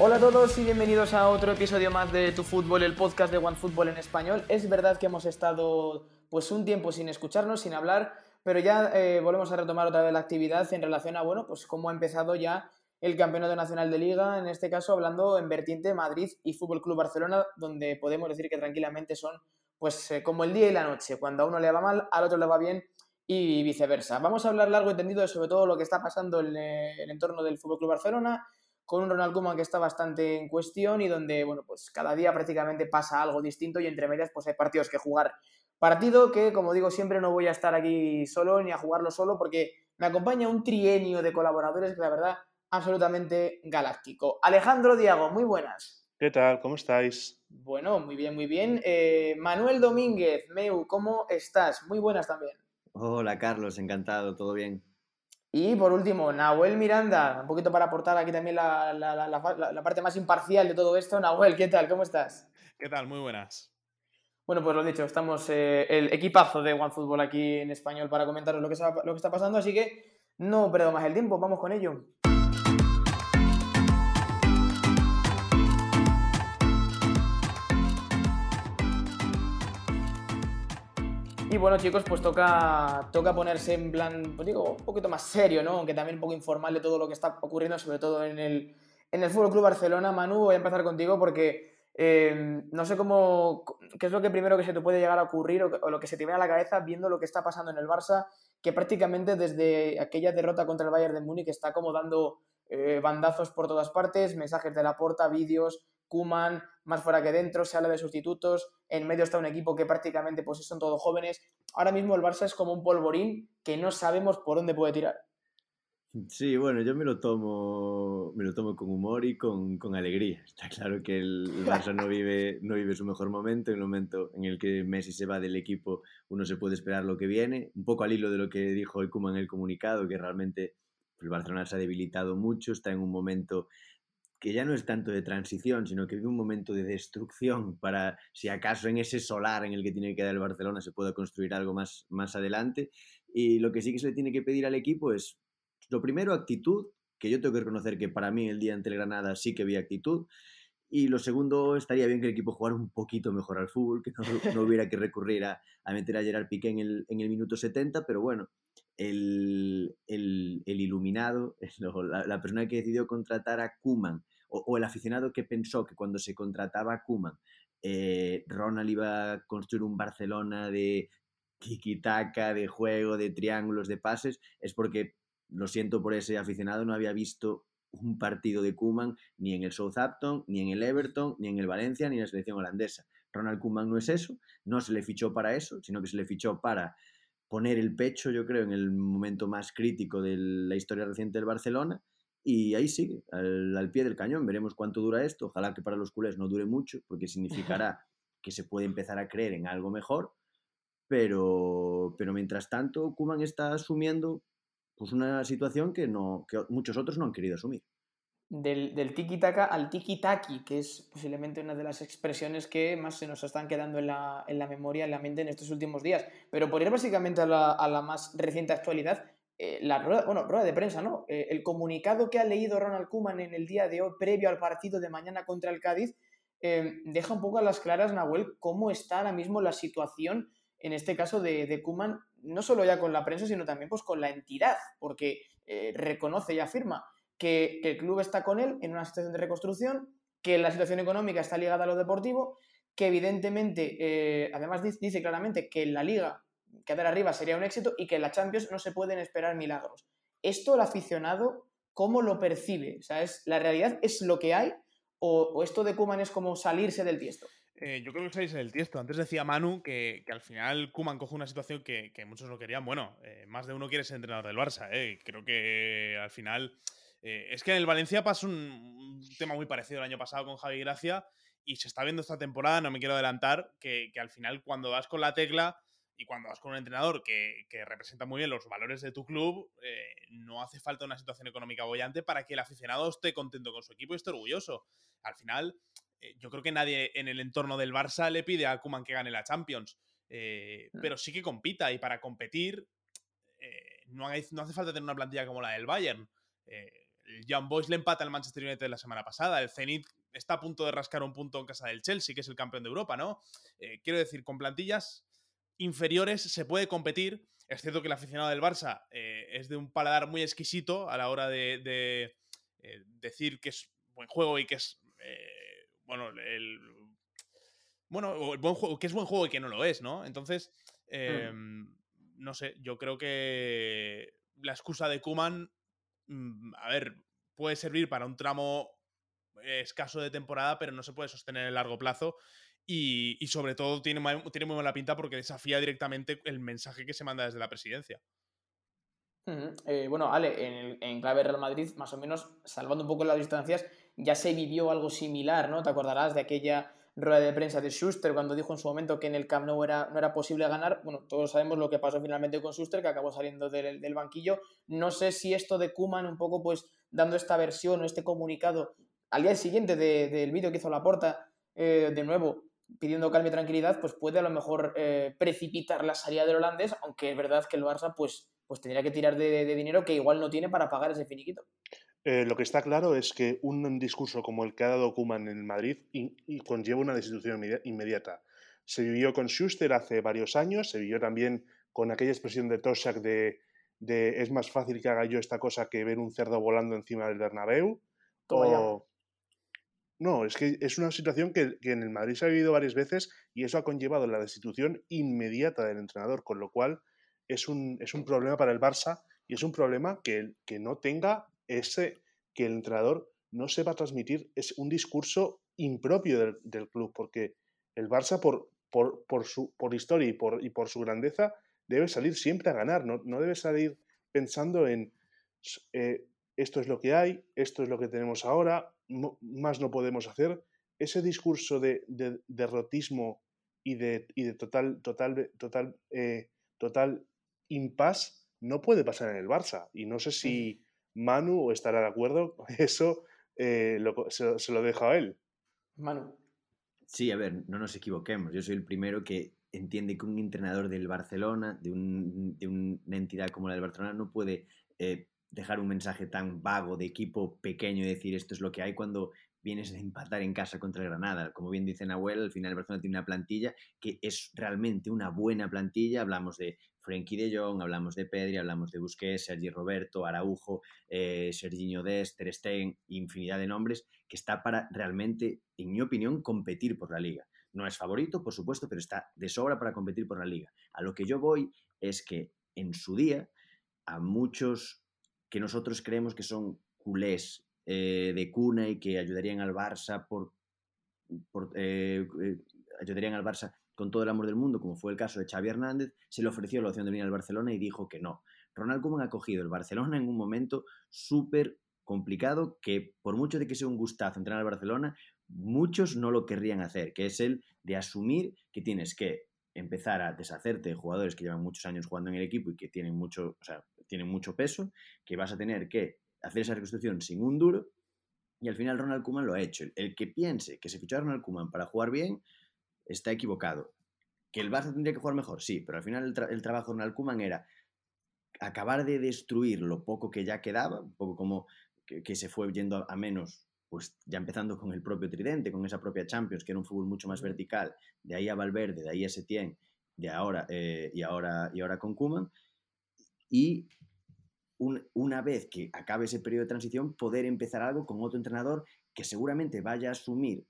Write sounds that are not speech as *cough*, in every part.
Hola a todos y bienvenidos a otro episodio más de Tu Fútbol, el podcast de OneFootball en español. Es verdad que hemos estado pues un tiempo sin escucharnos, sin hablar, pero ya eh, volvemos a retomar otra vez la actividad en relación a, bueno, pues cómo ha empezado ya el Campeonato Nacional de Liga, en este caso hablando en vertiente Madrid y Fútbol Club Barcelona, donde podemos decir que tranquilamente son pues eh, como el día y la noche, cuando a uno le va mal, al otro le va bien y viceversa. Vamos a hablar largo y tendido sobre todo lo que está pasando en el entorno del Fútbol Club Barcelona, con un Ronald Koeman que está bastante en cuestión y donde, bueno, pues cada día prácticamente pasa algo distinto y entre medias pues hay partidos que jugar. Partido que, como digo siempre, no voy a estar aquí solo ni a jugarlo solo porque me acompaña un trienio de colaboradores que la verdad absolutamente galáctico. Alejandro Diago, muy buenas. ¿Qué tal? ¿Cómo estáis? Bueno, muy bien, muy bien. Eh, Manuel Domínguez, Meu, ¿cómo estás? Muy buenas también. Hola Carlos, encantado, todo bien. Y por último, Nahuel Miranda, un poquito para aportar aquí también la, parte más imparcial de todo esto. Nahuel, ¿qué tal? ¿Cómo estás? ¿Qué tal? Muy buenas. Bueno, pues lo dicho, estamos eh, el equipazo de OneFootball aquí en español para comentaros lo que, lo que está pasando, así que no perdo más el tiempo, vamos con ello. Y bueno, chicos, pues toca, toca ponerse en plan, pues digo, un poquito más serio, ¿no? Aunque también un poco informal de todo lo que está ocurriendo, sobre todo en el, en el Fútbol Club Barcelona. Manu, voy a empezar contigo porque eh, no sé cómo, qué es lo que primero que se te puede llegar a ocurrir o, lo que se te viene a la cabeza viendo lo que está pasando en el Barça, que prácticamente desde aquella derrota contra el Bayern de Múnich está como dando eh, bandazos por todas partes, mensajes de la porta, vídeos, Kuman, más fuera que dentro, se habla de sustitutos, en medio está un equipo que prácticamente pues son todos jóvenes. Ahora mismo el Barça es como un polvorín que no sabemos por dónde puede tirar. Sí, bueno, yo me lo tomo, me lo tomo con humor y con, con alegría. Está claro que el, Barça no vive, no vive su mejor momento, en el momento en el que Messi se va del equipo uno se puede esperar lo que viene, un poco al hilo de lo que dijo el Kuman en el comunicado, que realmente el Barcelona se ha debilitado mucho, está en un momento que ya no es tanto de transición, sino que vive un momento de destrucción para, si acaso en ese solar en el que tiene que quedar el Barcelona se pueda construir algo más, más adelante. Y lo que sí que se le tiene que pedir al equipo es, lo primero, actitud, que yo tengo que reconocer que para mí el día ante el Granada sí que vi actitud. Y lo segundo, estaría bien que el equipo jugara un poquito mejor al fútbol, que no, hubiera que recurrir a, meter a Gerard Piqué en el, en el minuto 70, pero bueno, el, el, iluminado, *laughs* la, persona que decidió contratar a Kuman o, el aficionado que pensó que cuando se contrataba a Kuman, eh, Ronald iba a construir un Barcelona de tiki-taka, de juego, de triángulos, de pases, es porque, lo siento por ese aficionado, no había visto un partido de Kuman ni en el Southampton, ni en el Everton, ni en el Valencia, ni en la selección holandesa. Ronald Kuman no es eso, no se le fichó para eso, sino que se le fichó para poner el pecho, yo creo, en el momento más crítico de la historia reciente del Barcelona y ahí sigue, al, pie del cañón. Veremos cuánto dura esto. Ojalá que para los culés no dure mucho, porque *laughs* significará que se puede empezar a creer en algo mejor. Pero, pero mientras tanto, Kuman está asumiendo pues, una situación que, no, que muchos otros no han querido asumir. Del, tiki-taka al tiki-taki, que es posiblemente una de las expresiones que más se nos están quedando en la, en la memoria, en la mente en estos últimos días. Pero por ir básicamente a la, a la más reciente actualidad, eh, la rueda, bueno, rueda de prensa, ¿no? Eh, el comunicado que ha leído Ronald Koeman en el día de hoy, previo al partido de mañana contra el Cádiz, eh, deja un poco a las claras, Nahuel, cómo está ahora mismo la situación, en este caso de, de Koeman, no solo ya con la prensa, sino también pues, con la entidad, porque reconoce y afirma que, el club está con él en una situación de reconstrucción, que la situación económica está ligada a lo deportivo, que evidentemente, además dice claramente que la liga quedar arriba sería un éxito y que en la Champions no se pueden esperar milagros. Esto el aficionado, ¿cómo lo percibe? O sea, ¿es, ¿La realidad es lo que hay o, esto de Kuman es como salirse del tiesto? Eh, yo creo que salirse del tiesto. Antes decía Manu que, al final Kuman coge una situación que, muchos no querían. Bueno, eh, más de uno quiere ser entrenador del Barça. Eh. Creo que al final... es que en el Valencia pasó un, tema muy parecido el año pasado con Javi Gracia y se está viendo esta temporada, no me quiero adelantar, que, que al final cuando vas con la tecla y cuando vas con un entrenador que, representa muy bien los valores de tu club, eh, no hace falta una situación económica bollante para que el aficionado esté contento con su equipo y esté orgulloso. Al final, eh, yo creo que nadie en el entorno del Barça le pide a Kuman que gane la Champions, eh, mm. pero sí que compita y para competir no, no, hace falta tener una plantilla como la del Bayern. El Young Boys le empata al Manchester United la semana pasada, el Zenit está a punto de rascar un punto en casa del Chelsea, que es el campeón de Europa, ¿no? Eh, quiero decir, con plantillas inferiores se puede competir. Es cierto que el aficionado del Barça eh, es de un paladar muy exquisito a la hora de, eh, decir que es buen juego y que es, bueno, el, bueno, buen juego, que es buen juego y que no lo es, ¿no? Entonces, mm. em, no sé, yo creo que la excusa de Kuman, a ver, puede servir para un tramo escaso de temporada, pero no se puede sostener en largo plazo. Y, sobre todo tiene, tiene muy mala pinta porque desafía directamente el mensaje que se manda desde la presidencia. Eh, bueno, Ale, en, en, clave Real Madrid, más o menos, salvando un poco las distancias, ya se vivió algo similar, ¿no? Te acordarás de aquella rueda de prensa de Schuster cuando dijo en su momento que en el Camp Nou era, no era posible ganar. Bueno, todos sabemos lo que pasó finalmente con Schuster, que acabó saliendo del, del banquillo. No sé si esto de Kuman, un poco pues dando esta versión o este comunicado al día siguiente del vídeo que hizo Laporta, eh, de nuevo, pidiendo calma y tranquilidad, pues puede a lo mejor eh, precipitar la salida del holandés, aunque es verdad que el Barça pues, pues tendría que tirar de, dinero que igual no tiene para pagar ese finiquito. Eh, lo que está claro es que un discurso como el que ha dado Kuman en Madrid y, conlleva una destitución inmediata. Se vivió con Schuster hace varios años, se vivió también con aquella expresión de Toshak de, de es más fácil que haga yo esta cosa que ver un cerdo volando encima del Bernabéu. O, no, es que es una situación que, en el Madrid se ha vivido varias veces y eso ha conllevado la destitución inmediata del entrenador, con lo cual es un, es un problema para el Barça y es un problema que, que no tenga ese, que el entrenador no sepa transmitir, es un discurso impropio del, club, porque el Barça por, por, su, por historia y por, y por su grandeza debe salir siempre a ganar, no, no debe salir pensando en eh, esto es lo que hay, esto es lo que tenemos ahora, más no podemos hacer, ese discurso de, derrotismo y de, de total, total, total, eh, total impas no puede pasar en el Barça. Y no sé si Manu estará de acuerdo, *laughs* eso eh, se, lo dejo a él. Manu. Sí, a ver, no nos equivoquemos. Yo soy el primero que entiende que un entrenador del Barcelona, de, una entidad como la del Barcelona, no puede eh, dejar un mensaje tan vago de equipo pequeño y decir esto es lo que hay cuando vienes a empatar en casa contra el Granada. Como bien dice Nahuel, al final el Barcelona tiene una plantilla que es realmente una buena plantilla. Hablamos de Frenkie de Jong, hablamos de Pedri, hablamos de Busquets, Sergi Roberto, Araujo, eh, Serginho Dest, Ter Stegen, infinidad de nombres, que está para realmente, en mi opinión, competir por la liga. No es favorito, por supuesto, pero está de sobra para competir por la liga. A lo que yo voy es que en su día a muchos que nosotros creemos que son culés eh, de cuna y que ayudarían al Barça por, eh, eh, ayudarían al Barça con todo el amor del mundo, como fue el caso de Xavi Hernández, se le ofreció la opción de venir al Barcelona y dijo que no. Ronald Koeman ha cogido el Barcelona en un momento súper complicado que por mucho de que sea un gustazo entrenar al Barcelona, muchos no lo querrían hacer, que es el de asumir que tienes que empezar a deshacerte de jugadores que llevan muchos años jugando en el equipo y que tienen mucho, o sea, tienen mucho peso, que vas a tener que hacer esa reconstrucción sin un duro. Y al final Ronald Koeman lo ha hecho. El que piense que se fichó a Ronald Koeman para jugar bien está equivocado. ¿Que el Barça tendría que jugar mejor? Sí, pero al final el, trabajo de Ronald Koeman era acabar de destruir lo poco que ya quedaba, un poco como que, se fue yendo a, menos pues ya empezando con el propio Tridente, con esa propia Champions, que era un fútbol mucho más vertical, de ahí a Valverde, de ahí a Setién, de ahora, eh, y, ahora, y ahora con Kuman, y una vez que acabe ese periodo de transición, poder empezar algo con otro entrenador que seguramente vaya a asumir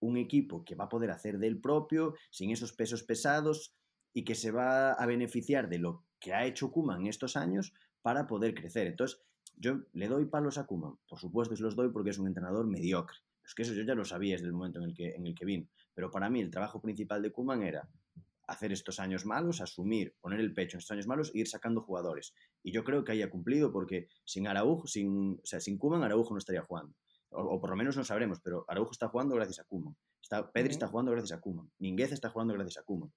un equipo que va a poder hacer del propio, sin esos pesos pesados, y que se va a beneficiar de lo que ha hecho Kuman estos años para poder crecer. Entonces, yo le doy palos a Kuman, por supuesto se los doy porque es un entrenador mediocre. Es que eso yo ya lo sabía desde el momento en el que, en el que vino. Pero para mí el trabajo principal de Kuman era hacer estos años malos, asumir, poner el pecho en estos años malos e ir sacando jugadores. Y yo creo que haya cumplido porque sin Araujo, sin, o sea, sin Kuman, Araujo no estaría jugando. O, por lo menos no sabremos, pero Araujo está jugando gracias a Kuman. Está, Pedri está jugando gracias a Kuman. Minguez está jugando gracias a Kuman.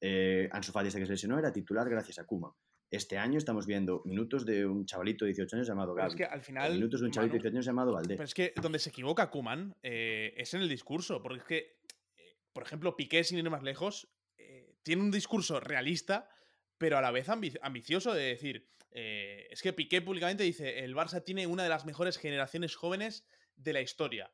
Eh, Ansu Fati, que se lesionó, era titular gracias a Kuman. Este año estamos viendo minutos de un chavalito de 18 años llamado Gaby. es que al final. Minutos de un chavalito de 18 años llamado Valdés. Pero es que donde se equivoca Kuman eh, es en el discurso. Porque es que, eh, por ejemplo, Piqué, sin ir más lejos, eh, tiene un discurso realista, pero a la vez ambicioso de decir, eh, es que Piqué públicamente dice, el Barça tiene una de las mejores generaciones jóvenes de la historia.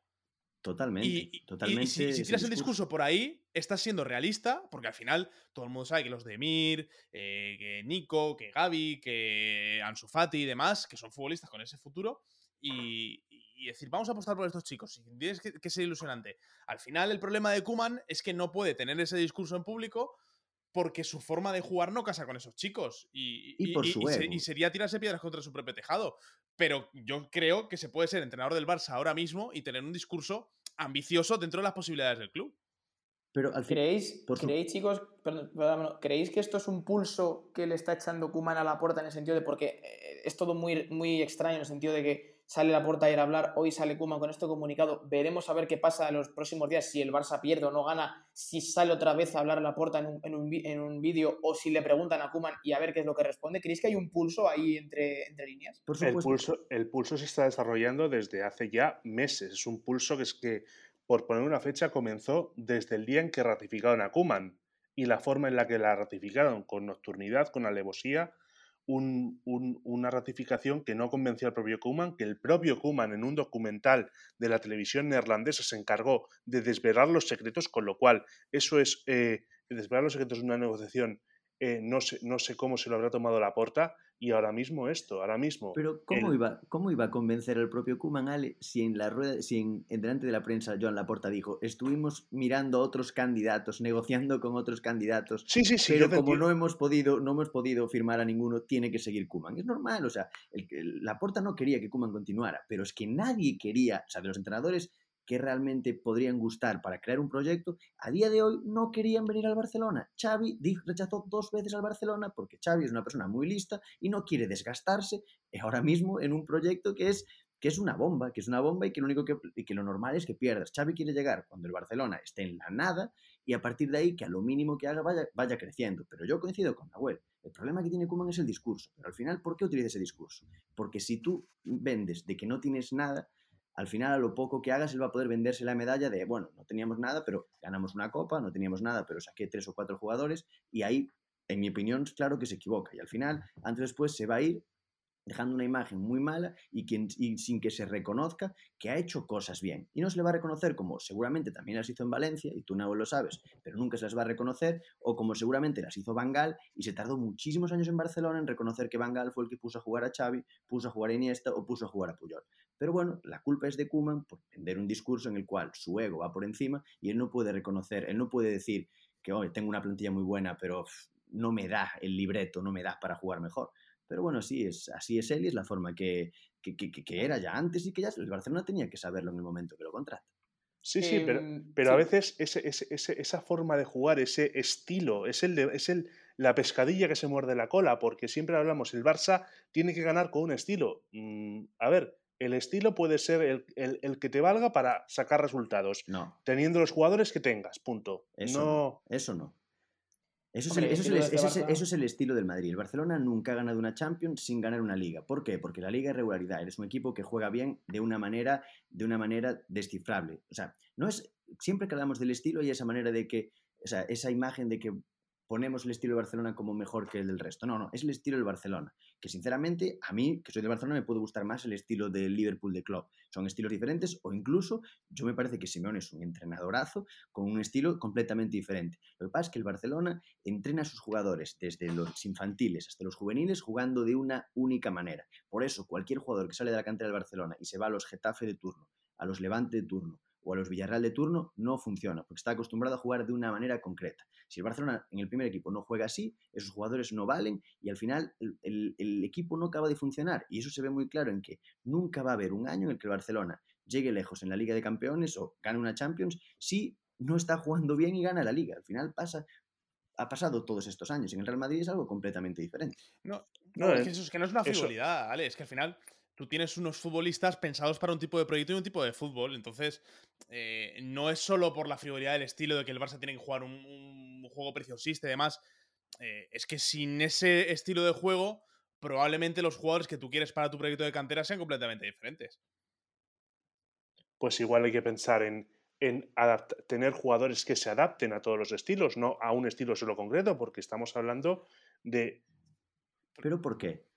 Totalmente. Y, totalmente si, tiras el discurso por ahí, estás siendo realista, porque al final todo el mundo sabe que los de Mir, eh, que Nico, que Gaby, que Ansu Fati y demás, que son futbolistas con ese futuro, y, decir, vamos a apostar por estos chicos. Y tienes que, que, ser ilusionante. Al final, el problema de Kuman es que no puede tener ese discurso en público porque su forma de jugar no casa con esos chicos. Y, y, sería tirarse piedras contra su propio tejado. Pero yo creo que se puede ser entrenador del Barça ahora mismo y tener un discurso ambicioso dentro de las posibilidades del club. Pero al ¿Creéis, ¿creéis chicos, ¿creéis que esto es un pulso que le está echando Kuman a la puerta en el sentido de, porque eh, es todo muy, muy extraño en el sentido de que sale la puerta a ir a hablar, hoy sale Kuma con este comunicado, veremos a ver qué pasa en los próximos días, si el Barça pierde o no gana, si sale otra vez a hablar a la puerta en un, en un, vídeo o si le preguntan a Kuman y a ver qué es lo que responde. ¿Creéis que hay un pulso ahí entre, entre líneas? el, pulso, el pulso se está desarrollando desde hace ya meses, es un pulso que es que, por poner una fecha, comenzó desde el día en que ratificaron a Kuman y la forma en la que la ratificaron, con nocturnidad, con alevosía, una ratificación que no convenció al propio Kuman, que el propio Kuman en un documental de la televisión neerlandesa se encargó de desvelar los secretos, con lo cual eso es eh, desvelar los secretos de una negociación eh, no, sé, no sé cómo se lo habrá tomado la porta y ahora mismo esto, ahora mismo. Pero ¿cómo, iba, cómo iba a convencer al propio Kuman Ale si en la rueda, si en, delante de la prensa Joan Laporta dijo estuvimos mirando a otros candidatos, negociando con otros candidatos, sí, sí, sí, pero como no hemos podido, no hemos podido firmar a ninguno, tiene que seguir Kuman. Es normal, o sea, el, Laporta no quería que Kuman continuara, pero es que nadie quería, o sea, de los entrenadores que realmente podrían gustar para crear un proyecto, a día de hoy no querían venir al Barcelona. Xavi rechazó dos veces al Barcelona porque Xavi es una persona muy lista y no quiere desgastarse *laughs* ahora mismo en un proyecto que es que es una bomba, que es una bomba y que lo único que, que lo normal es que pierdas. Xavi quiere llegar cuando el Barcelona esté en la nada y a partir de ahí que a lo mínimo que haga vaya, creciendo. Pero yo coincido con Nahuel. El problema que tiene Kuman es el discurso. Pero al final, ¿por qué utiliza ese discurso? Porque si tú vendes de que no tienes nada, al final a lo poco que hagas él va a poder venderse la medalla de, bueno, no teníamos nada, pero ganamos una copa, no teníamos nada, pero saqué tres o cuatro jugadores y ahí, en mi opinión, claro que se equivoca. Y al final, antes o después, se va a ir dejando una imagen muy mala y, sin que se reconozca que ha hecho cosas bien. Y no se le va a reconocer como seguramente también las hizo en Valencia, y tú no lo sabes, pero nunca se las va a reconocer, o como seguramente las hizo Bangal y se tardó muchísimos años en Barcelona en reconocer que Bangal fue el que puso a jugar a Xavi, puso a jugar a Iniesta o puso a jugar a Puyol. Pero bueno, la culpa es de Kuman por vender un discurso en el cual su ego va por encima y él no puede reconocer, él no puede decir que hoy tengo una plantilla muy buena, pero no me da el libreto, no me da para jugar mejor. Pero bueno, así es, así es él y es la forma que, que, era ya antes y que ya el Barcelona tenía que saberlo en el momento que lo contrata. Sí, sí, pero, em, pero a veces ese, esa forma de jugar, ese estilo, es, el es el, la pescadilla que se muerde la cola, porque siempre hablamos, el Barça tiene que ganar con un estilo. Mm, a ver, el estilo puede ser el, el, que te valga para sacar resultados, no. teniendo los jugadores que tengas, punto. Eso no, eso no. Eso, es el, eso, es el, estilo del Madrid. El Barcelona nunca ha ganado una Champions sin ganar una liga. ¿Por qué? Porque la liga es regularidad. Eres un equipo que juega bien de una manera, de una manera descifrable. O sea, no es. Siempre que hablamos del estilo hay esa manera de que. O sea, esa imagen de que ponemos el estilo de Barcelona como mejor que el del resto. No, no, es el estilo del Barcelona. Que sinceramente, a mí, que soy de Barcelona, me puede gustar más el estilo del Liverpool de Club. Son estilos diferentes o incluso yo me parece que Simeone es un entrenadorazo con un estilo completamente diferente. Lo que pasa es que el Barcelona entrena a sus jugadores desde los infantiles hasta los juveniles jugando de una única manera. Por eso, cualquier jugador que sale de la cantera del Barcelona y se va a los Getafe de turno, a los Levante de turno, o a los Villarreal de turno no funciona, porque está acostumbrado a jugar de una manera concreta. Si el Barcelona en el primer equipo no juega así, esos jugadores no valen y al final el, equipo no acaba de funcionar. Y eso se ve muy claro en que nunca va a haber un año en el que el Barcelona llegue lejos en la Liga de Campeones o gane una Champions si no está jugando bien y gana la Liga. Al final pasa ha pasado todos estos años. En el Real Madrid es algo completamente diferente. No, no, es, que eso, es que no es una frivolidad, Ale. Es que al final tú tienes unos futbolistas pensados para un tipo de proyecto y un tipo de fútbol. Entonces, eh, no es solo por la frivolidad del estilo de que el Barça tiene que jugar un, juego preciosista y demás. Eh, es que sin ese estilo de juego, probablemente los jugadores que tú quieres para tu proyecto de cantera sean completamente diferentes. Pues igual hay que pensar en en tener jugadores que se adapten a todos los estilos, no a un estilo solo concreto, porque estamos hablando de... ¿Pero por qué?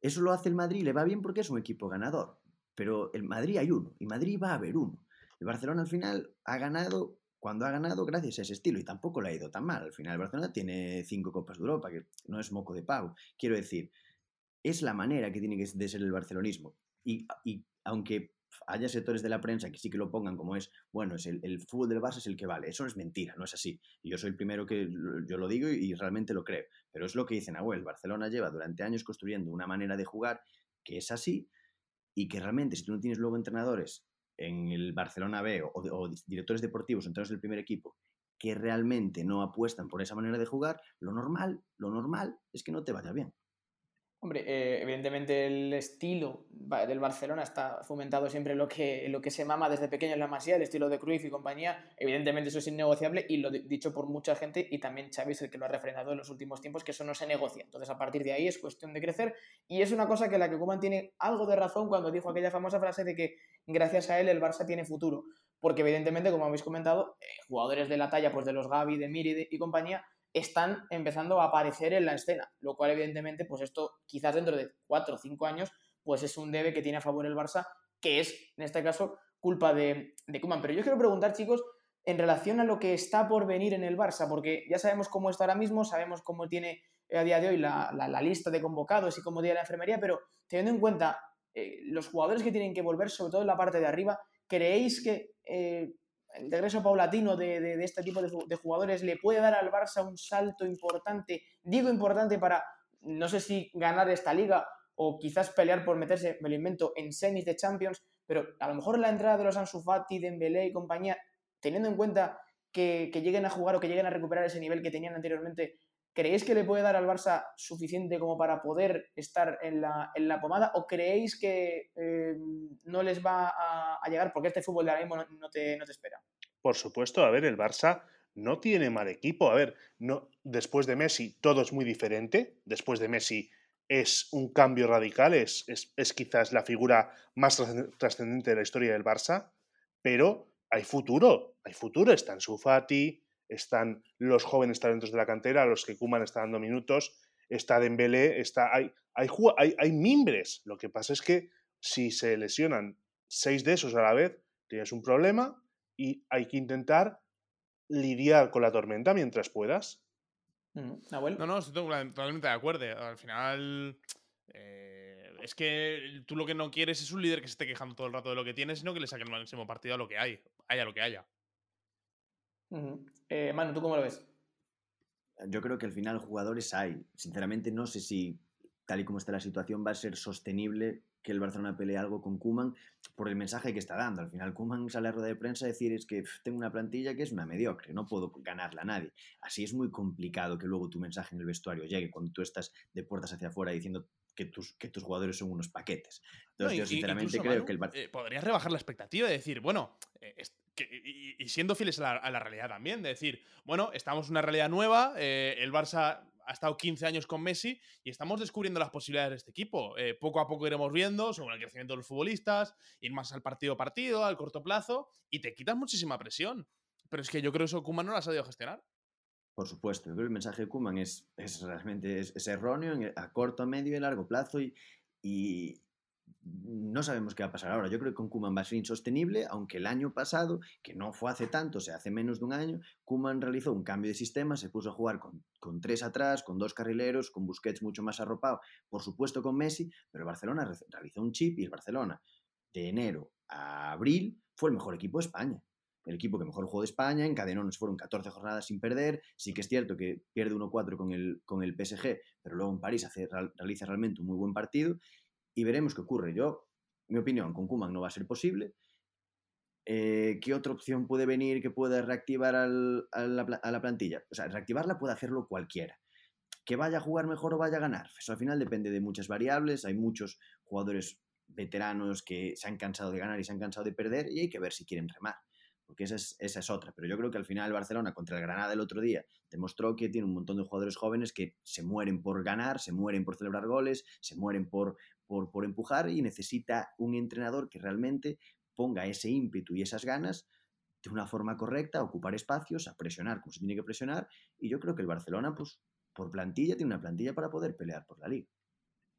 Eso lo hace el Madrid, le va bien porque es un equipo ganador. Pero el Madrid hay uno, y Madrid va a haber uno. El Barcelona al final ha ganado cuando ha ganado gracias a ese estilo y tampoco le ha ido tan mal. Al final el Barcelona tiene cinco Copas de Europa, que no es moco de pavo. Quiero decir, es la manera que tiene de ser el barcelonismo. Y, y aunque haya sectores de la prensa que sí que lo pongan como es, bueno, es el, fútbol del Barça es el que vale. Eso es mentira, no es así. Y yo soy el primero que yo lo digo y, realmente lo creo. Pero es lo que dice Nahuel. Barcelona lleva durante años construyendo una manera de jugar que es así y que realmente si tú no tienes luego entrenadores en el Barcelona B o, o directores deportivos, entrenadores del primer equipo, que realmente no apuestan por esa manera de jugar, lo normal, lo normal es que no te vaya bien. Hombre, eh, evidentemente el estilo del Barcelona está fomentado siempre lo que, lo que se mama desde pequeño en la Masía, el estilo de Cruyff y compañía. Evidentemente eso es innegociable y lo dicho por mucha gente y también Xavi es el que lo ha refrendado en los últimos tiempos, que eso no se negocia. Entonces a partir de ahí es cuestión de crecer y es una cosa que la que Koeman tiene algo de razón cuando dijo aquella famosa frase de que gracias a él el Barça tiene futuro. Porque evidentemente, como habéis comentado, eh, jugadores de la talla pues de los Gavi, de Miri y compañía están empezando a aparecer en la escena, lo cual evidentemente, pues esto quizás dentro de cuatro o cinco años, pues es un debe que tiene a favor el Barça, que es, en este caso, culpa de, de Koeman. Pero yo quiero preguntar, chicos, en relación a lo que está por venir en el Barça, porque ya sabemos cómo está ahora mismo, sabemos cómo tiene a día de hoy la, lista de convocados y cómo tiene la enfermería, pero teniendo en cuenta eh, los jugadores que tienen que volver, sobre todo en la parte de arriba, ¿creéis que eh, el regreso paulatino de, este tipo de, jugadores le puede dar al Barça un salto importante, digo importante para, no sé si ganar esta liga o quizás pelear por meterse, me lo invento, en semis de Champions, pero a lo mejor la entrada de los Ansu Fati, Dembélé y compañía, teniendo en cuenta que, lleguen a jugar o que lleguen a recuperar ese nivel que tenían anteriormente, ¿creéis que le puede dar al Barça suficiente como para poder estar en la, en la pomada o creéis que eh, no les va a, llegar porque este fútbol de ahora mismo no, te, no, te, espera? Por supuesto, a ver, el Barça no tiene mal equipo. A ver, no, después de Messi todo es muy diferente. Después de Messi es un cambio radical, es, es, es quizás la figura más trascendente de la historia del Barça, pero hay futuro, hay futuro. Está en Sufati, están los jóvenes talentos de la cantera, a los que Kuman está dando minutos, está Dembélé, está, hay, hay, hay, hay mimbres. Lo que pasa es que si se lesionan seis de esos a la vez, tienes un problema y hay que intentar lidiar con la tormenta mientras puedas. Mm, no, no, estoy totalmente de acuerdo. Al final, eh, es que tú lo que no quieres es un líder que se esté quejando todo el rato de lo que tiene, sino que le saque el máximo partido a lo que hay, haya lo que haya. Eh, Manu, ¿tú cómo lo ves? Yo creo que al final jugadores hay. Sinceramente no sé si tal y como está la situación va a ser sostenible que el Barcelona pelee algo con Kuman por el mensaje que está dando. Al final Kuman sale a rueda de prensa a decir es que tengo una plantilla que es una mediocre, no puedo ganarla a nadie. Así es muy complicado que luego tu mensaje en el vestuario llegue cuando tú estás de puertas hacia afuera diciendo que tus, que tus jugadores son unos paquetes. Entonces yo sinceramente creo que el Barcelona... Eh, podrías rebajar la expectativa y decir, bueno, eh, y, siendo fieles a la, realidad también, de decir, bueno, estamos en una realidad nueva, eh, el Barça ha estado 15 años con Messi y estamos descubriendo las posibilidades de este equipo. Eh, poco a poco iremos viendo sobre el crecimiento de los futbolistas, ir más al partido a partido, al corto plazo, y te quitas muchísima presión. Pero es que yo creo que eso Kuman no lo ha sabido gestionar. Por supuesto, el mensaje de Kuman es, es realmente es, erróneo a corto, medio y largo plazo y, no sabemos qué va a pasar ahora. Yo creo que con Kuman va a ser insostenible, aunque el año pasado, que no fue hace tanto, o sea, hace menos de un año, Kuman realizó un cambio de sistema, se puso a jugar con, con, tres atrás, con dos carrileros, con Busquets mucho más arropado, por supuesto con Messi, pero el Barcelona realizó un chip y el Barcelona de enero a abril fue el mejor equipo de España. El equipo que mejor jugó de España, encadenó, nos fueron 14 jornadas sin perder. Sí que es cierto que pierde 1-4 con el, con el PSG, pero luego en París hace, realiza realmente un muy buen partido y veremos qué ocurre. Yo, mi opinión, con Kuman no va a ser posible. Eh, ¿Qué otra opción puede venir que pueda reactivar a, la, plantilla? O sea, reactivarla puede hacerlo cualquiera. Que vaya a jugar mejor o vaya a ganar. Eso al final depende de muchas variables. Hay muchos jugadores veteranos que se han cansado de ganar y se han cansado de perder y hay que ver si quieren remar porque esa es, esa es otra. Pero yo creo que al final el Barcelona contra el Granada el otro día demostró que tiene un montón de jugadores jóvenes que se mueren por ganar, se mueren por celebrar goles, se mueren por, por, por empujar y necesita un entrenador que realmente ponga ese ímpetu y esas ganas de una forma correcta, a ocupar espacios, a presionar como se tiene que presionar. Y yo creo que el Barcelona, pues por plantilla, tiene una plantilla para poder pelear por la liga.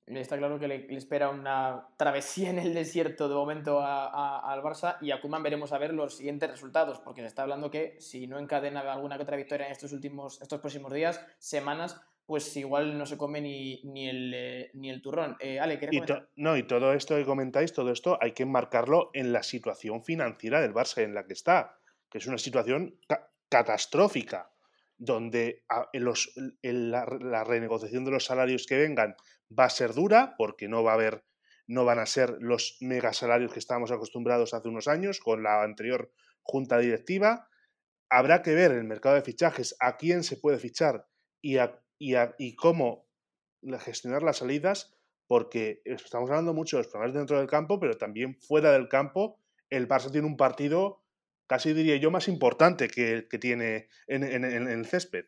Está claro que le, espera una travesía en el desierto de momento al Barça y a Kuman veremos a ver los siguientes resultados, porque se está hablando que si no encadena alguna que otra victoria en estos últimos, estos próximos días, semanas, pues igual no se come ni, ni, el, eh, ni el turrón. Eh, Ale, ¿quieres comentar? no, y todo esto que comentáis, todo esto hay que enmarcarlo en la situación financiera del Barça en la que está, que es una situación catastrófica, donde los, la, renegociación de los salarios que vengan va a ser dura, porque no va a haber, no van a ser los megasalarios que estábamos acostumbrados hace unos años con la anterior junta directiva. Habrá que ver el mercado de fichajes a quién se puede fichar y a y, cómo gestionar las salidas, porque estamos hablando mucho de los problemas dentro del campo, pero también fuera del campo, el Barça tiene un partido, casi diría yo, más importante que el que tiene en, el césped.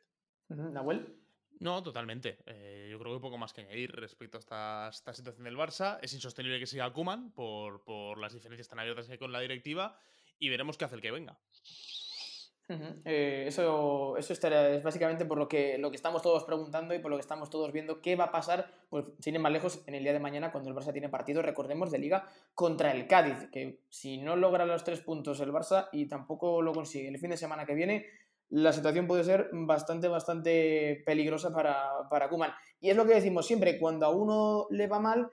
¿Nahuel? No, totalmente. Eh, yo creo que poco más que añadir respecto a esta, situación del Barça. Es insostenible que siga Kuman por, por las diferencias tan abiertas que hay con la directiva y veremos qué hace el que venga. Eh, eso eso es básicamente por lo que, lo que estamos todos preguntando y por lo que estamos todos viendo qué va a pasar, pues sin ir más lejos, en el día de mañana cuando el Barça tiene partido, recordemos, de liga contra el Cádiz, que si no logra los tres puntos el Barça y tampoco lo consigue el fin de semana que viene, la situación puede ser bastante, bastante peligrosa para, para Kuman. Y es lo que decimos siempre, cuando a uno le va mal,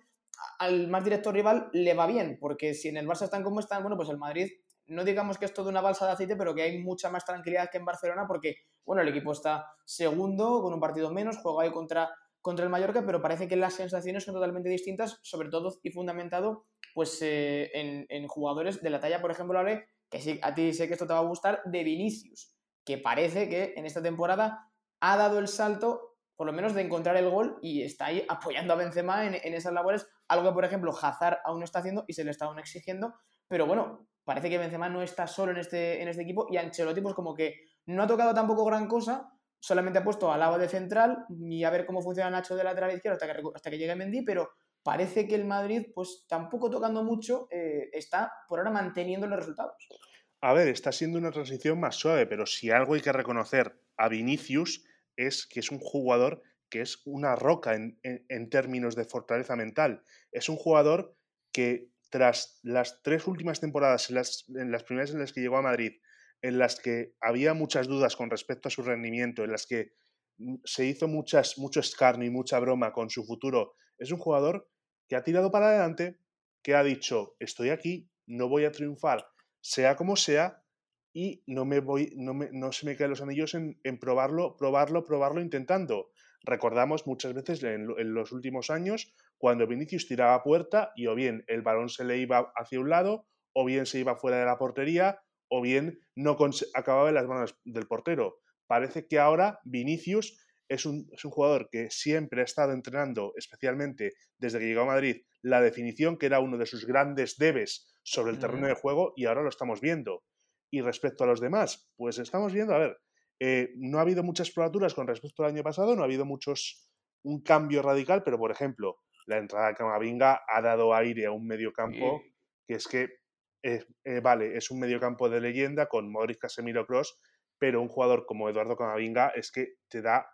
al más directo rival le va bien, porque si en el Barça están como están, bueno, pues el Madrid no digamos que es todo una balsa de aceite, pero que hay mucha más tranquilidad que en Barcelona porque, bueno, el equipo está segundo, con un partido menos, juega ahí contra, contra el Mallorca, pero parece que las sensaciones son totalmente distintas, sobre todo y fundamentado pues eh, en, jugadores de la talla, por ejemplo, Ale, que sí, a ti sé que esto te va a gustar, de Vinicius, que parece que en esta temporada ha dado el salto, por lo menos de encontrar el gol y está ahí apoyando a Benzema en, en esas labores, algo que, por ejemplo, Hazard aún no está haciendo y se le está aún exigiendo, pero bueno, parece que Benzema no está solo en este, en este equipo y Ancelotti pues como que no ha tocado tampoco gran cosa, solamente ha puesto al lado de central y a ver cómo funciona Nacho de lateral izquierdo hasta que, hasta que llegue Mendy, pero parece que el Madrid pues tampoco tocando mucho eh, está por ahora manteniendo los resultados. A ver, está siendo una transición más suave, pero si algo hay que reconocer a Vinicius es que es un jugador que es una roca en, en términos de fortaleza mental. Es un jugador que tras las tres últimas temporadas, en las, primeras en las que llegó a Madrid, en las que había muchas dudas con respecto a su rendimiento, en las que mm, se hizo muchas, mucho escarnio y mucha broma con su futuro, es un jugador que ha tirado para adelante, que ha dicho, estoy aquí, no voy a triunfar, sea como sea, y no, me voy, no, me, no se me caen los anillos en, en, probarlo, probarlo, probarlo intentando. Recordamos muchas veces en, en los últimos años cuando Vinicius tiraba puerta y o bien el balón se le iba hacia un lado, o bien se iba fuera de la portería, o bien no acababa en las manos del portero. Parece que ahora Vinicius es un, es un, jugador que siempre ha estado entrenando, especialmente desde que llegó a Madrid, la definición, que era uno de sus grandes debes sobre el terreno de juego, y ahora lo estamos viendo. Y respecto a los demás, pues estamos viendo, a ver, eh, no ha habido muchas probaturas con respecto al año pasado, no ha habido muchos, un cambio radical, pero por ejemplo, la entrada de Camavinga ha dado aire a un mediocampo que es que, eh, vale, es un mediocampo de leyenda con Modric, Casemiro, Cross, pero un jugador como Eduardo Camavinga es que te da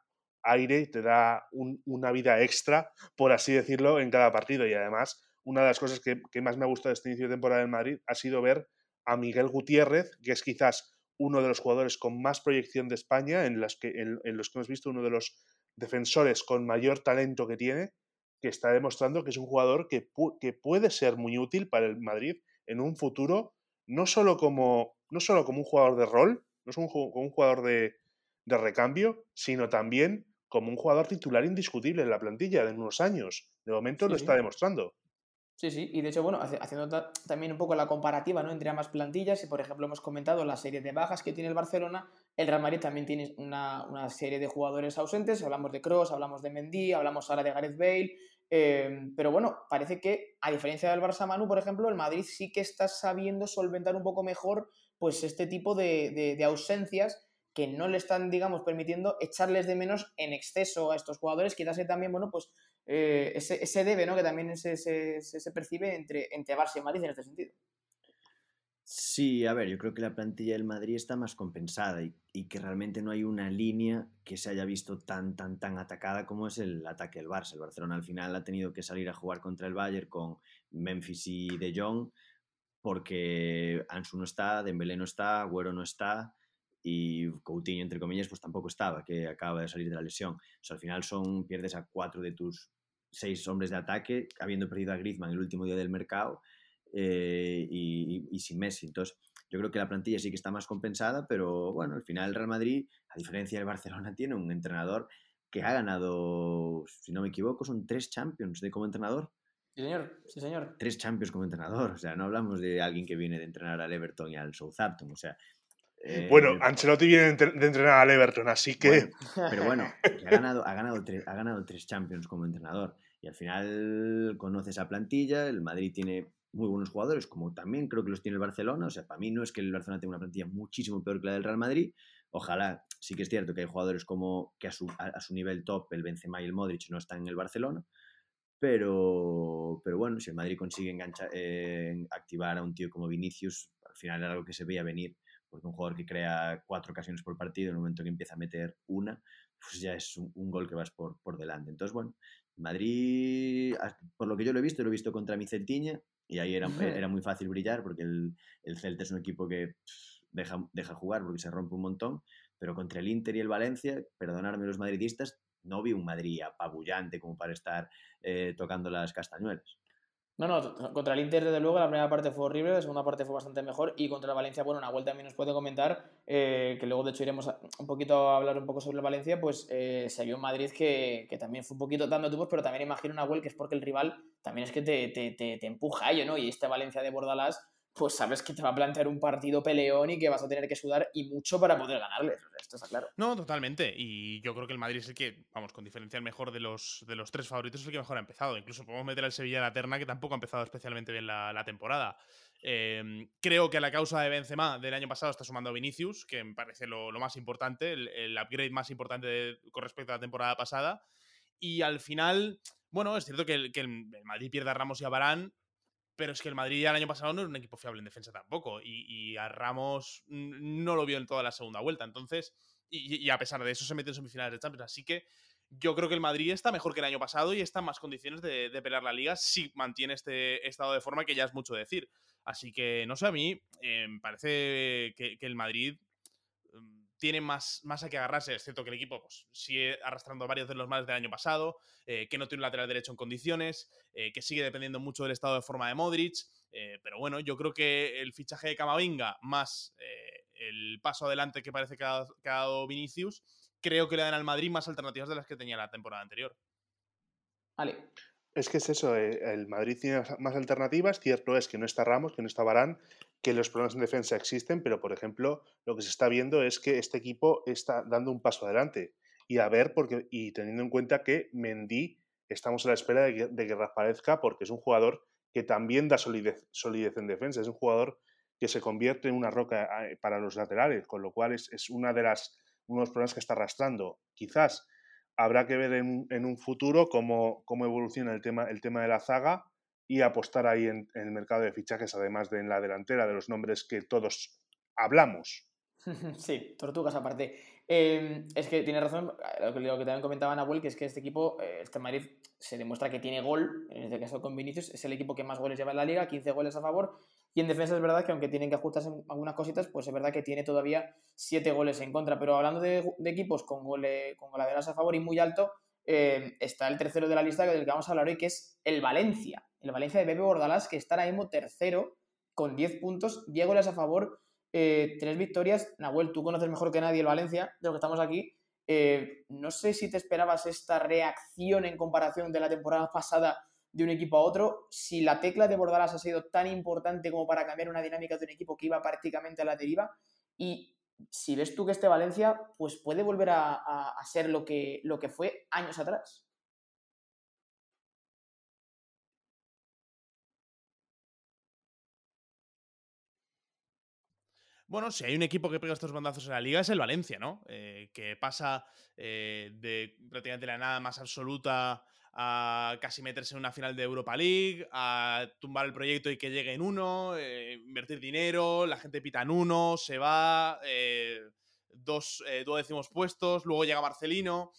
aire, te da una vida extra, por así decirlo, en cada partido. Y además, una de las cosas que, más me ha gustado de este inicio de temporada en Madrid ha sido ver a Miguel Gutiérrez, que es quizás uno de los jugadores con más proyección de España, en, las que, en los que hemos visto uno de los defensores con mayor talento que tiene, que está demostrando que es un jugador que, que puede ser muy útil para el Madrid en un futuro, no solo como, no solo como un jugador de rol, no es un, como un jugador de, de recambio, sino también como un jugador titular indiscutible en la plantilla de unos años. De momento lo está demostrando. Sí, sí, y de hecho, bueno, haciendo también un poco la comparativa ¿no? entre ambas plantillas, y por ejemplo hemos comentado la serie de bajas que tiene el Barcelona, el Real Madrid también tiene una, una serie de jugadores ausentes, hablamos de Cross, hablamos de Mendy, hablamos ahora de Gareth Bale, Em, pero bueno, parece que, a diferencia del Barça Manu, por ejemplo, el Madrid sí que está sabiendo solventar un poco mejor pues este tipo de, ausencias que no le están, digamos, permitiendo echarles de menos en exceso a estos jugadores, quizás también, bueno, pues eh, ese, debe, ¿no? Que también se, se, se, percibe entre, entre Barça y Madrid en este sentido. Sí, a ver, yo creo que la plantilla del Madrid está más compensada y, que realmente no hay una línea que se haya visto tan, tan, tan atacada como es el ataque del Barça. El Barcelona al final ha tenido que salir a jugar contra el Bayern con Memphis y De Jong porque Ansu no está, Dembélé no está, Agüero no está y Coutinho, entre comillas, pues tampoco estaba, que acaba de salir de la lesión. O sea, al final son, pierdes a cuatro de tus seis hombres de ataque, habiendo perdido a Griezmann el último día del mercado eh, y, y, sin Messi. Entonces, yo creo que la plantilla sí que está más compensada, pero bueno, al final el Real Madrid, a diferencia del Barcelona, *laughs* tiene un entrenador que ha ganado, si no me equivoco, son tres Champions de como entrenador. Sí, señor. Sí, señor. Tres Champions como entrenador. O sea, no hablamos de alguien que viene de entrenar al Everton y al Southampton. O sea. Eh, bueno, Ancelotti viene de entrenar al Everton, así que. *laughs* pero bueno, ha, ganado, ha, ganado tres, ha ganado tres Champions como entrenador. Y al final conoce esa plantilla. El Madrid tiene muy buenos jugadores, como también creo que los tiene el Barcelona. O sea, para mí no es que el Barcelona tenga una plantilla muchísimo peor que la del Real Madrid. Ojalá, sí que es cierto que hay jugadores como que a su, a, su nivel top, el Benzema y el Modric, no están en el Barcelona. Pero, pero bueno, si el Madrid consigue enganchar, eh, activar a un tío como Vinicius, al final era algo que se veía venir, porque un jugador que crea cuatro ocasiones por partido, en el momento que empieza a meter una, pues ya es un, gol que vas por, por delante. Entonces, bueno, Madrid, por lo que yo lo he visto, lo he visto contra mi Celtiña, y ahí era, era muy fácil brillar, porque el, el Celta es un equipo que deja, deja jugar porque se rompe un montón, pero contra el Inter y el Valencia, perdonadme los madridistas, no vi un Madrid apabullante como para estar eh, tocando las castañuelas. No, no, contra el Inter, desde luego, la primera parte fue horrible, la segunda parte fue bastante mejor. Y contra el Valencia, bueno, una vuelta también nos puede comentar, eh, que luego de hecho iremos a, un poquito a hablar un poco sobre el Valencia, pues eh, se vio un Madrid que, que, también fue un poquito dando tubos, pero también imagino una vuelta que es porque el rival también es que te, te, te, te empuja a ello, ¿no? Y este Valencia de Bordalás pues sabes que te va a plantear un partido peleón y que vas a tener que sudar y mucho para poder ganarles. Esto está claro. No, totalmente. Y yo creo que el Madrid es el que, vamos, con diferencia el mejor de los, de los tres favoritos, es el que mejor ha empezado. Incluso podemos meter al Sevilla a la terna, que tampoco ha empezado especialmente bien la, temporada. Eh, creo que a la causa de Benzema del año pasado está sumando a Vinicius, que me parece lo, más importante, el, upgrade más importante con respecto a la temporada pasada. Y al final, bueno, es cierto que el, que el Madrid pierde a Ramos y a Barán, pero es que el Madrid el año pasado no era un equipo fiable en defensa tampoco. Y, y a Ramos no lo vio en toda la segunda vuelta. Entonces, y, a pesar de eso se metió en semifinales de Champions. Así que yo creo que el Madrid está mejor que el año pasado y está en más condiciones de, de pelear la liga si mantiene este estado de forma que ya es mucho decir. Así que, no sé, a mí eh, parece que el Madrid tiene más, más a que agarrarse. Es cierto que el equipo pues, sigue arrastrando varios de los males del año pasado, eh, que no tiene un lateral derecho en condiciones, eh, que sigue dependiendo mucho del estado de forma de Modric. Eh, pero bueno, yo creo que el fichaje de Camavinga más eh, el paso adelante que parece que ha, que ha, dado Vinicius, creo que le dan al Madrid más alternativas de las que tenía la temporada anterior. Vale. Es que es eso, el Madrid tiene más alternativas, cierto es que no está Ramos, que no está Barán, que los problemas en defensa existen, pero por ejemplo, lo que se está viendo es que este equipo está dando un paso adelante. Y a ver, porque, y teniendo en cuenta que Mendy estamos a la espera de que, de reaparezca, porque es un jugador que también da solidez, en defensa, es un jugador que se convierte en una roca eh, para los laterales, con lo cual es, es una de las, uno de los problemas que está arrastrando. Quizás habrá que ver en, en un futuro cómo, cómo evoluciona el tema, el tema de la zaga, y apostar ahí en, el mercado de fichajes, además de en la delantera, de los nombres que todos hablamos. *laughs* Sí, tortugas aparte. Eh, es que tiene razón lo que, lo que también comentaba Nahuel, que es que este equipo, eh, este Madrid, se demuestra que tiene gol, en este caso con Vinicius, es el equipo que más goles lleva en la liga, 15 goles a favor, y en defensa es verdad que aunque tienen que ajustarse algunas cositas, pues es verdad que tiene todavía 7 goles en contra, pero hablando de, de equipos con, gole, con goladeras a favor y muy alto, eh, está el tercero de la lista del que vamos a hablar hoy, que es el Valencia. El Valencia de Pepe Bordalás, que está ahora mismo tercero con 10 puntos, 10 goles a favor, eh, 3 victorias. Nahuel, tú conoces mejor que nadie el Valencia, de lo que estamos aquí. Eh, no sé si te esperabas esta reacción en comparación de la temporada pasada de un equipo a otro, si la tecla de Bordalás ha sido tan importante como para cambiar una dinámica de un equipo que iba prácticamente a la deriva y si ves tú que este Valencia pues puede volver a, a, ser lo que, lo que fue años atrás. Bueno, si hay un equipo que pega estos bandazos en la liga es el Valencia, ¿no? Eh, que pasa eh, de prácticamente la nada más absoluta a casi meterse en una final de Europa League, a tumbar el proyecto y que llegue en uno, eh, invertir dinero, la gente pita en uno, se va, eh, dos eh, puestos, luego llega Marcelino,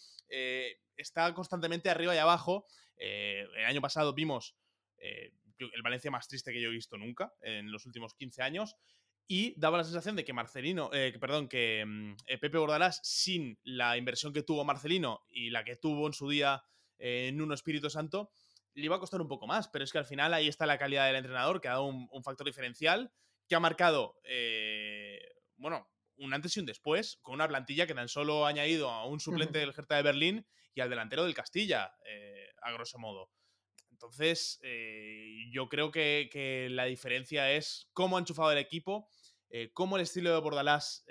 está constantemente arriba y abajo. el año pasado vimos el Valencia más triste que yo he visto nunca en los últimos 15 años. Y daba la sensación de que Marcelino, perdón, que mm, Pepe Bordalás, sin la inversión que tuvo Marcelino y la que tuvo en su día en un Espíritu Santo, le iba a costar un poco más, pero es que al final ahí está la calidad del entrenador, que ha dado un, factor diferencial, que ha marcado, eh, bueno, un antes y un después, con una plantilla que tan solo ha añadido a un suplente del Hertha de Berlín y al delantero del Castilla, eh, a grosso modo. Entonces, eh, yo creo que, la diferencia es cómo ha enchufado el equipo, cómo el estilo de Bordalás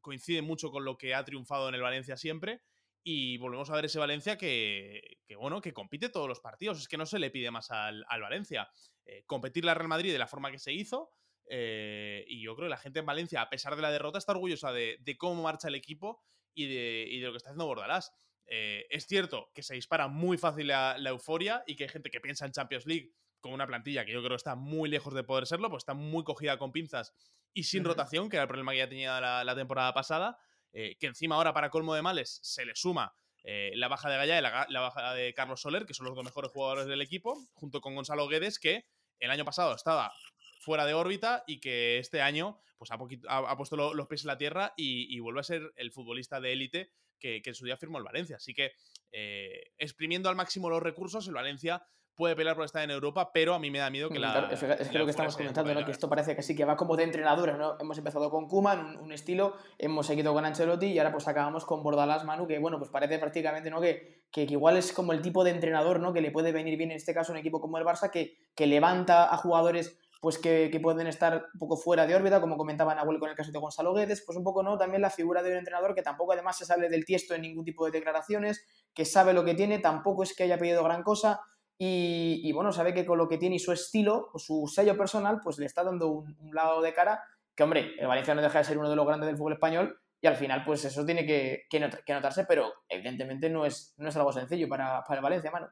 coincide mucho con lo que ha triunfado en el Valencia siempre y volvemos a ver ese Valencia que, bueno, que compite todos los partidos. Es que no se le pide más al, Valencia. Eh, competir la Real Madrid de la forma que se hizo. Eh, y yo creo que la gente en Valencia, a pesar de la derrota, está orgullosa de, cómo marcha el equipo y de, lo que está haciendo Bordalás. Eh, es cierto que se dispara muy fácil la, euforia y que hay gente que piensa en Champions League con una plantilla que yo creo está muy lejos de poder serlo, pues está muy cogida con pinzas y sin rotación, que era el problema que ya tenía la temporada pasada. Eh, que encima ahora para colmo de males se le suma eh, la baja de Gaya y la, baja de Carlos Soler, que son los dos mejores jugadores del equipo, junto con Gonzalo Guedes, que el año pasado estaba fuera de órbita y que este año pues, ha, ha, puesto los pies en la tierra y, vuelve a ser el futbolista de élite que, en su día firmó el Valencia. Así que eh, exprimiendo al máximo los recursos, el Valencia puede pelear por estar en Europa, pero a mí me da miedo que mm, la. es, que lo que estamos comentando, ¿no? que esto parece que sí que va como de entrenadores, ¿no? Hemos empezado con Kuman, un, estilo, hemos seguido con Ancelotti y ahora pues acabamos con Bordalás Manu, que bueno, pues parece prácticamente ¿no? Que, que, igual es como el tipo de entrenador ¿no? que le puede venir bien en este caso un equipo como el Barça, que, que levanta a jugadores pues que, que, pueden estar un poco fuera de órbita, como comentaba Nahuel con el caso de Gonzalo Guedes, pues un poco no, también la figura de un entrenador que tampoco además se sale del tiesto en ningún tipo de declaraciones, que sabe lo que tiene, tampoco es que haya pedido gran cosa, y, bueno, sabe que con lo que tiene y su estilo o su sello personal, pues le está dando un, lado de cara que, hombre, el Valencia no deja de ser uno de los grandes del fútbol español y al final, pues eso tiene que, que, notarse, pero evidentemente no es, no es algo sencillo para, para el Valencia, mano.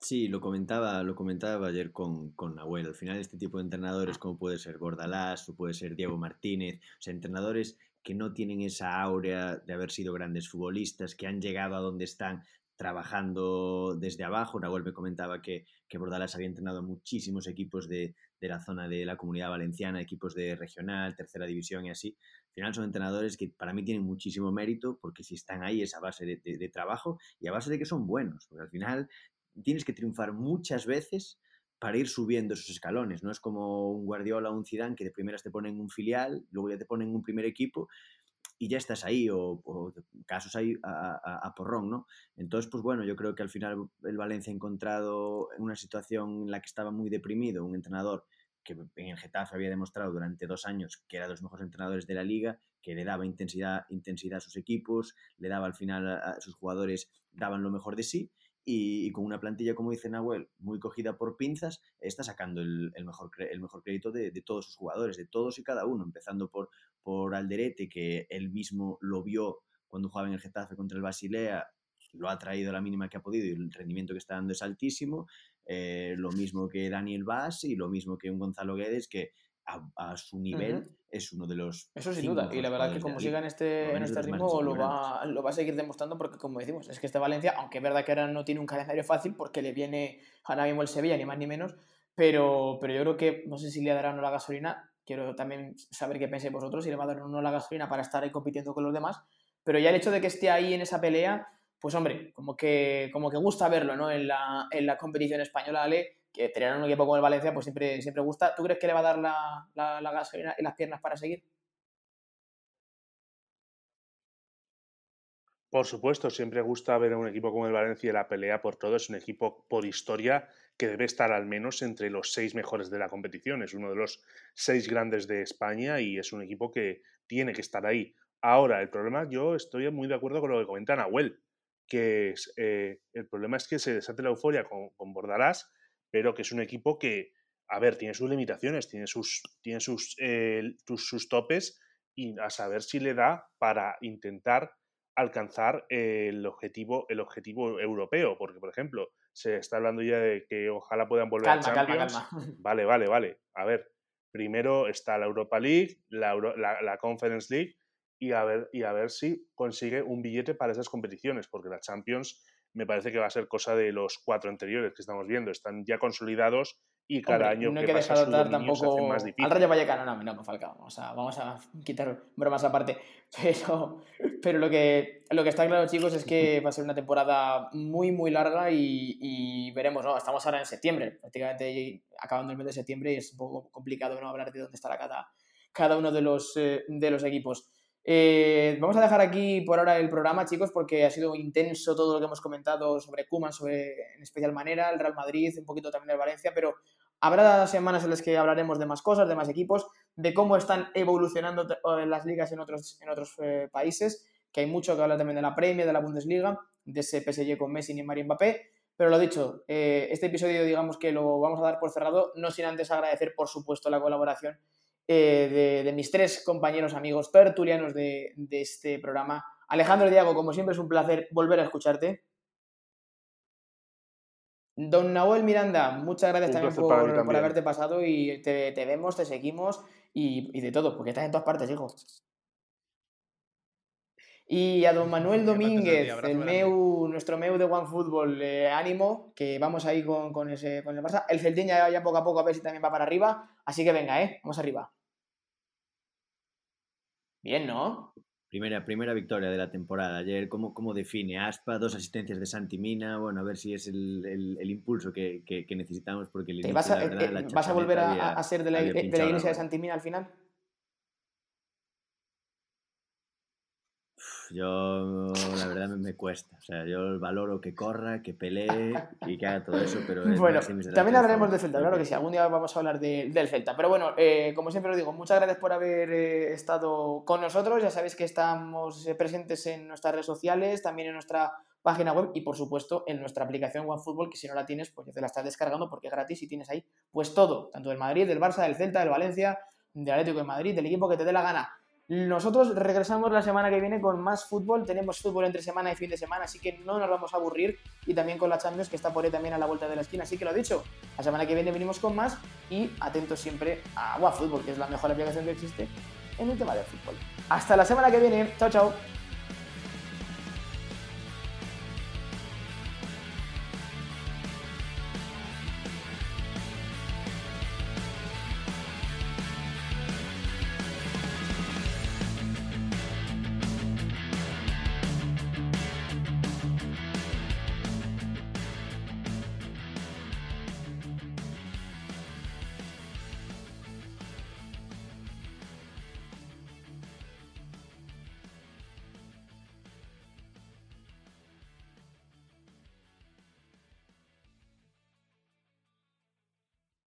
Sí, lo comentaba, lo comentaba ayer con, con Nahuel. Al final, este tipo de entrenadores, como puede ser Bordalás o puede ser Diego Martínez, o sea, entrenadores que no tienen esa aurea de haber sido grandes futbolistas, que han llegado a donde están trabajando desde abajo. Nahuel me comentaba que, que Bordalás había entrenado muchísimos equipos de, la zona de la comunidad valenciana, equipos de regional, tercera división y así. Al final son entrenadores que para mí tienen muchísimo mérito porque si están ahí es a base de, de, de trabajo y a base de que son buenos. Porque al final tienes que triunfar muchas veces para ir subiendo esos escalones. No es como un Guardiola o un Zidane que de primeras te ponen un filial, luego ya te ponen un primer equipo y ya estás ahí, o, casos ahí a, porrón, ¿no? Entonces, pues bueno, yo creo que al final el Valencia ha encontrado en una situación en la que estaba muy deprimido un entrenador que en el Getafe había demostrado durante dos años que era de los mejores entrenadores de la liga, que le daba intensidad, intensidad a sus equipos, le daba al final a sus jugadores, daban lo mejor de sí, y, con una plantilla, como dice Nahuel, muy cogida por pinzas, está sacando el, mejor, el mejor crédito de, todos sus jugadores, de todos y cada uno, empezando por, por Alderete, que él mismo lo vio cuando jugaba en el Getafe contra el Basilea, lo ha traído a la mínima que ha podido y el rendimiento que está dando es altísimo. Eh, lo mismo que Daniel Vaz y lo mismo que un Gonzalo Guedes, que a, su nivel es uno de los. Eso sin duda. Y la verdad que como siga en este, en este ritmo lo va, lo va a seguir demostrando porque, como decimos, es que este Valencia, aunque es verdad que ahora no tiene un calendario fácil porque le viene ahora mismo el Sevilla, ni más ni menos, pero, pero yo creo que no sé si le dará o la gasolina. Quiero también saber qué pensáis vosotros, si le va a dar o no la gasolina para estar ahí compitiendo con los demás. Pero ya el hecho de que esté ahí en esa pelea, pues hombre, como que, como que gusta verlo ¿no? en, la, en la competición española, Ale que tener un equipo como el Valencia pues siempre, siempre gusta. ¿Tú crees que le va a dar la, la, gasolina y las piernas para seguir? Por supuesto, siempre gusta ver a un equipo como el Valencia la pelea por todo. Es un equipo por historia que debe estar al menos entre los seis mejores de la competición. Es uno de los seis grandes de España y es un equipo que tiene que estar ahí. Ahora, el problema, yo estoy muy de acuerdo con lo que comenta Nahuel, que es, eh, el problema es que se desate la euforia con, con Bordalás pero que es un equipo que, a ver, tiene sus limitaciones, tiene sus, tiene sus, eh, sus, topes y a saber si le da para intentar alcanzar el objetivo, el objetivo europeo, porque por ejemplo, se está hablando ya de que ojalá puedan volver a Champions. Calma, calma. *laughs* Vale, vale, vale. A ver, primero está la Europa League, la, la, Conference League, y a, ver, y a ver si consigue un billete para esas competiciones, porque la Champions me parece que va a ser cosa de los cuatro anteriores que estamos viendo. Están ya consolidados y cada año no hay que, dejar de tampoco más difícil. al Rayo Vallecano no, no, me falta o sea, vamos a quitar bromas aparte. *laughs* Pero, pero lo, que, lo que está claro chicos es que *laughs* va a ser una temporada muy muy larga y, veremos no estamos ahora en septiembre prácticamente acabando el mes de septiembre y es un poco complicado no hablar de dónde estará cada, cada uno de los, eh, de los equipos eh, vamos a dejar aquí por ahora el programa, chicos, porque ha sido intenso todo lo que hemos comentado sobre Kuman, sobre en especial manera, el Real Madrid, un poquito también el Valencia, pero habrá semanas en las que hablaremos de más cosas, de más equipos, de cómo están evolucionando las ligas en otros, en otros eh, países, que hay mucho que hablar también de la Premier, de la Bundesliga, de ese PSG con Messi y Mario Mbappé. Pero lo dicho, eh, este episodio digamos que lo vamos a dar por cerrado, no sin antes agradecer por supuesto la colaboración eh, de, mis tres compañeros amigos tertulianos de, de este programa. Alejandro Diago, como siempre es un placer volver a escucharte. Don Nahuel Miranda, muchas gracias también por, haberte pasado y te, vemos, te seguimos y, de todo, porque estás en todas partes, hijo. Y a don Manuel Domínguez, el meu, nuestro meu de One Football, eh, ánimo, que vamos ahí con, ese, con el Barça. El Celtín ya, ya poco a poco a ver si también va para arriba, así que venga, ¿eh? Vamos arriba. Bien, ¿no? Primera, primera victoria de la temporada. Ayer, ¿cómo, cómo define Aspa? Dos asistencias de Santi Mina. Bueno, a ver si es el, el, impulso que, que, necesitamos porque el vas, a, eh, ¿Vas a volver a, a, ser de la, de la iglesia de Santi Mina al final? Yo la verdad me, cuesta. O sea, yo valoro que corra, que pelee y que haga todo eso, pero... bueno, también hablaremos del Celta, claro que sí, algún día vamos a hablar del Celta. Pero bueno, eh, como siempre lo digo, muchas gracias por haber eh, estado con nosotros. Ya sabéis que estamos eh, presentes en nuestras redes sociales, también en nuestra página web y por supuesto en nuestra aplicación OneFootball, que si no la tienes, pues ya te la estás descargando porque es gratis y tienes ahí pues todo, tanto del Madrid, del Barça, del Celta, del Valencia, del Atlético de Madrid, del equipo que te dé la gana. Nosotros regresamos la semana que viene con más fútbol. Tenemos fútbol entre semana y fin de semana, así que no nos vamos a aburrir. Y también con la Champions, que está por ahí también a la vuelta de la esquina. Así que lo dicho, la semana que viene venimos con más y atentos siempre a Fútbol, que es la mejor aplicación que existe en el tema del fútbol. Hasta la semana que viene. Chao, chao.